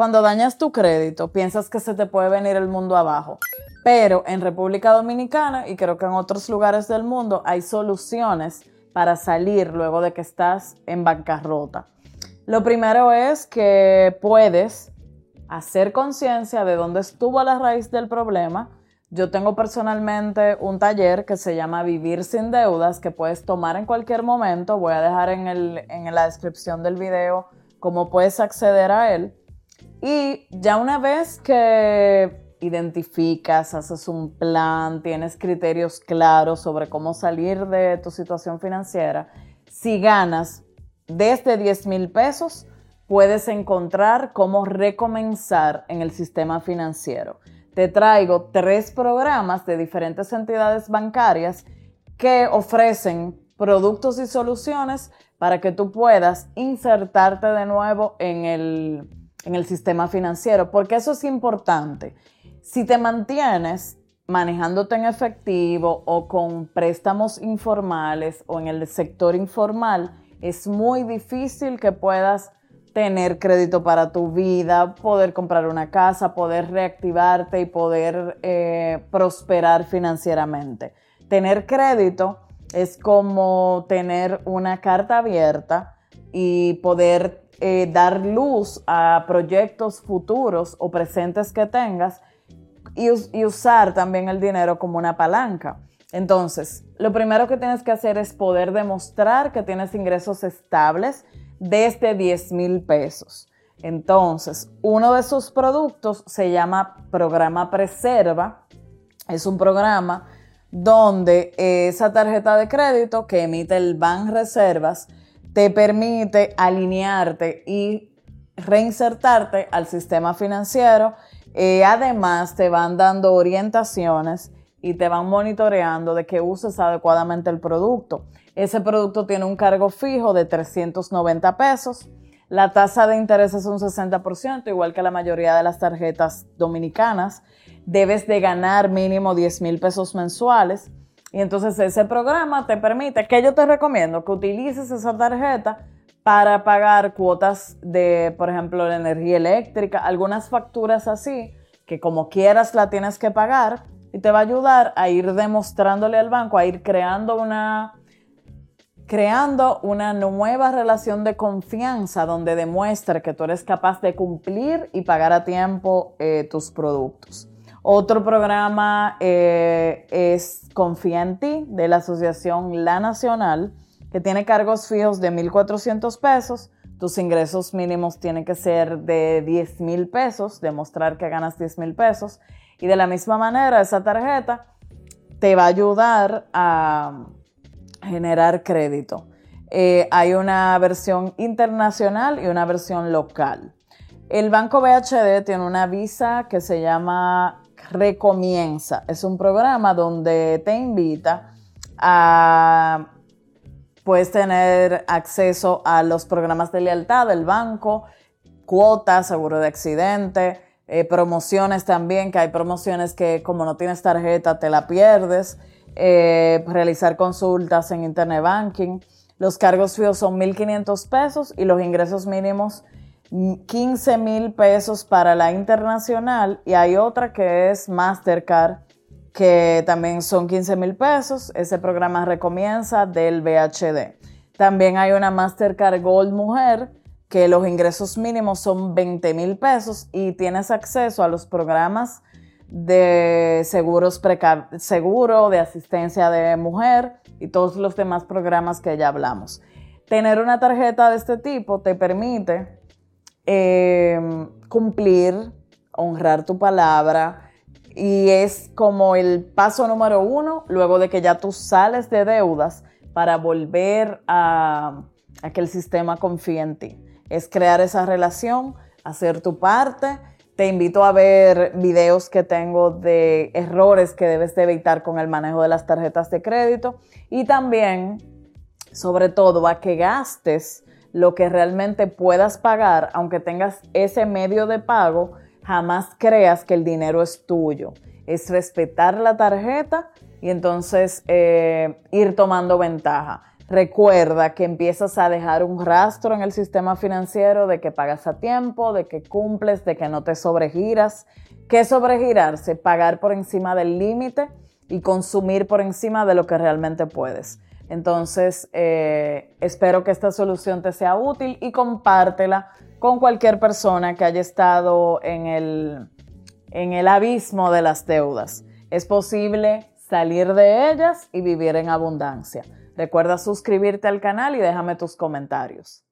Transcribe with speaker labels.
Speaker 1: Cuando dañas tu crédito, piensas que se te puede venir el mundo abajo. Pero en República Dominicana y creo que en otros lugares del mundo hay soluciones para salir luego de que estás en bancarrota. Lo primero es que puedes hacer conciencia de dónde estuvo la raíz del problema. Yo tengo personalmente un taller que se llama Vivir sin deudas que puedes tomar en cualquier momento. Voy a dejar en, en la descripción del video cómo puedes acceder a él. Y ya una vez que identificas, haces un plan, tienes criterios claros sobre cómo salir de tu situación financiera, si ganas desde 10 mil pesos, puedes encontrar cómo recomenzar en el sistema financiero. Te traigo tres programas de diferentes entidades bancarias que ofrecen productos y soluciones para que tú puedas insertarte de nuevo en el, en el sistema financiero, porque eso es importante. Si te mantienes manejándote en efectivo o con préstamos informales o en el sector informal, es muy difícil que puedas tener crédito para tu vida, poder comprar una casa, poder reactivarte y poder eh, prosperar financieramente. Tener crédito es como tener una carta abierta y poder eh, dar luz a proyectos futuros o presentes que tengas y, usar también el dinero como una palanca. Entonces, lo primero que tienes que hacer es poder demostrar que tienes ingresos estables desde 10 mil pesos. Entonces, uno de esos productos se llama Programa Preserva. Es un programa donde esa tarjeta de crédito que emite el Ban Reservas te permite alinearte y reinsertarte al sistema financiero eh, además, te van dando orientaciones y te van monitoreando de que uses adecuadamente el producto. Ese producto tiene un cargo fijo de 390 pesos. La tasa de interés es un 60%, igual que la mayoría de las tarjetas dominicanas. Debes de ganar mínimo 10 mil pesos mensuales. Y entonces ese programa te permite, que yo te recomiendo, que utilices esa tarjeta para pagar cuotas de, por ejemplo, la energía eléctrica, algunas facturas así, que como quieras la tienes que pagar y te va a ayudar a ir demostrándole al banco, a ir creando una, creando una nueva relación de confianza donde demuestre que tú eres capaz de cumplir y pagar a tiempo eh, tus productos. Otro programa eh, es Confía en ti de la Asociación La Nacional que tiene cargos fijos de 1.400 pesos, tus ingresos mínimos tienen que ser de 10 mil pesos, demostrar que ganas 10 mil pesos. Y de la misma manera, esa tarjeta te va a ayudar a generar crédito. Eh, hay una versión internacional y una versión local. El Banco BHD tiene una visa que se llama Recomienza. Es un programa donde te invita a Puedes tener acceso a los programas de lealtad del banco, cuotas, seguro de accidente, eh, promociones también, que hay promociones que como no tienes tarjeta te la pierdes, eh, realizar consultas en Internet Banking. Los cargos fijos son 1.500 pesos y los ingresos mínimos 15 mil pesos para la internacional y hay otra que es Mastercard que también son 15 mil pesos. Ese programa recomienza del VHD. También hay una Mastercard Gold Mujer que los ingresos mínimos son 20 mil pesos y tienes acceso a los programas de seguros seguro, de asistencia de mujer y todos los demás programas que ya hablamos. Tener una tarjeta de este tipo te permite eh, cumplir, honrar tu palabra, y es como el paso número uno, luego de que ya tú sales de deudas, para volver a, que el sistema confíe en ti. Es crear esa relación, hacer tu parte. Te invito a ver videos que tengo de errores que debes de evitar con el manejo de las tarjetas de crédito y también, sobre todo, a que gastes lo que realmente puedas pagar, aunque tengas ese medio de pago jamás creas que el dinero es tuyo. Es respetar la tarjeta y entonces eh, ir tomando ventaja. Recuerda que empiezas a dejar un rastro en el sistema financiero de que pagas a tiempo, de que cumples, de que no te sobregiras. ¿Qué sobregirarse? Pagar por encima del límite y consumir por encima de lo que realmente puedes. Entonces, eh, espero que esta solución te sea útil y compártela con cualquier persona que haya estado en el, en el abismo de las deudas. Es posible salir de ellas y vivir en abundancia. Recuerda suscribirte al canal y déjame tus comentarios.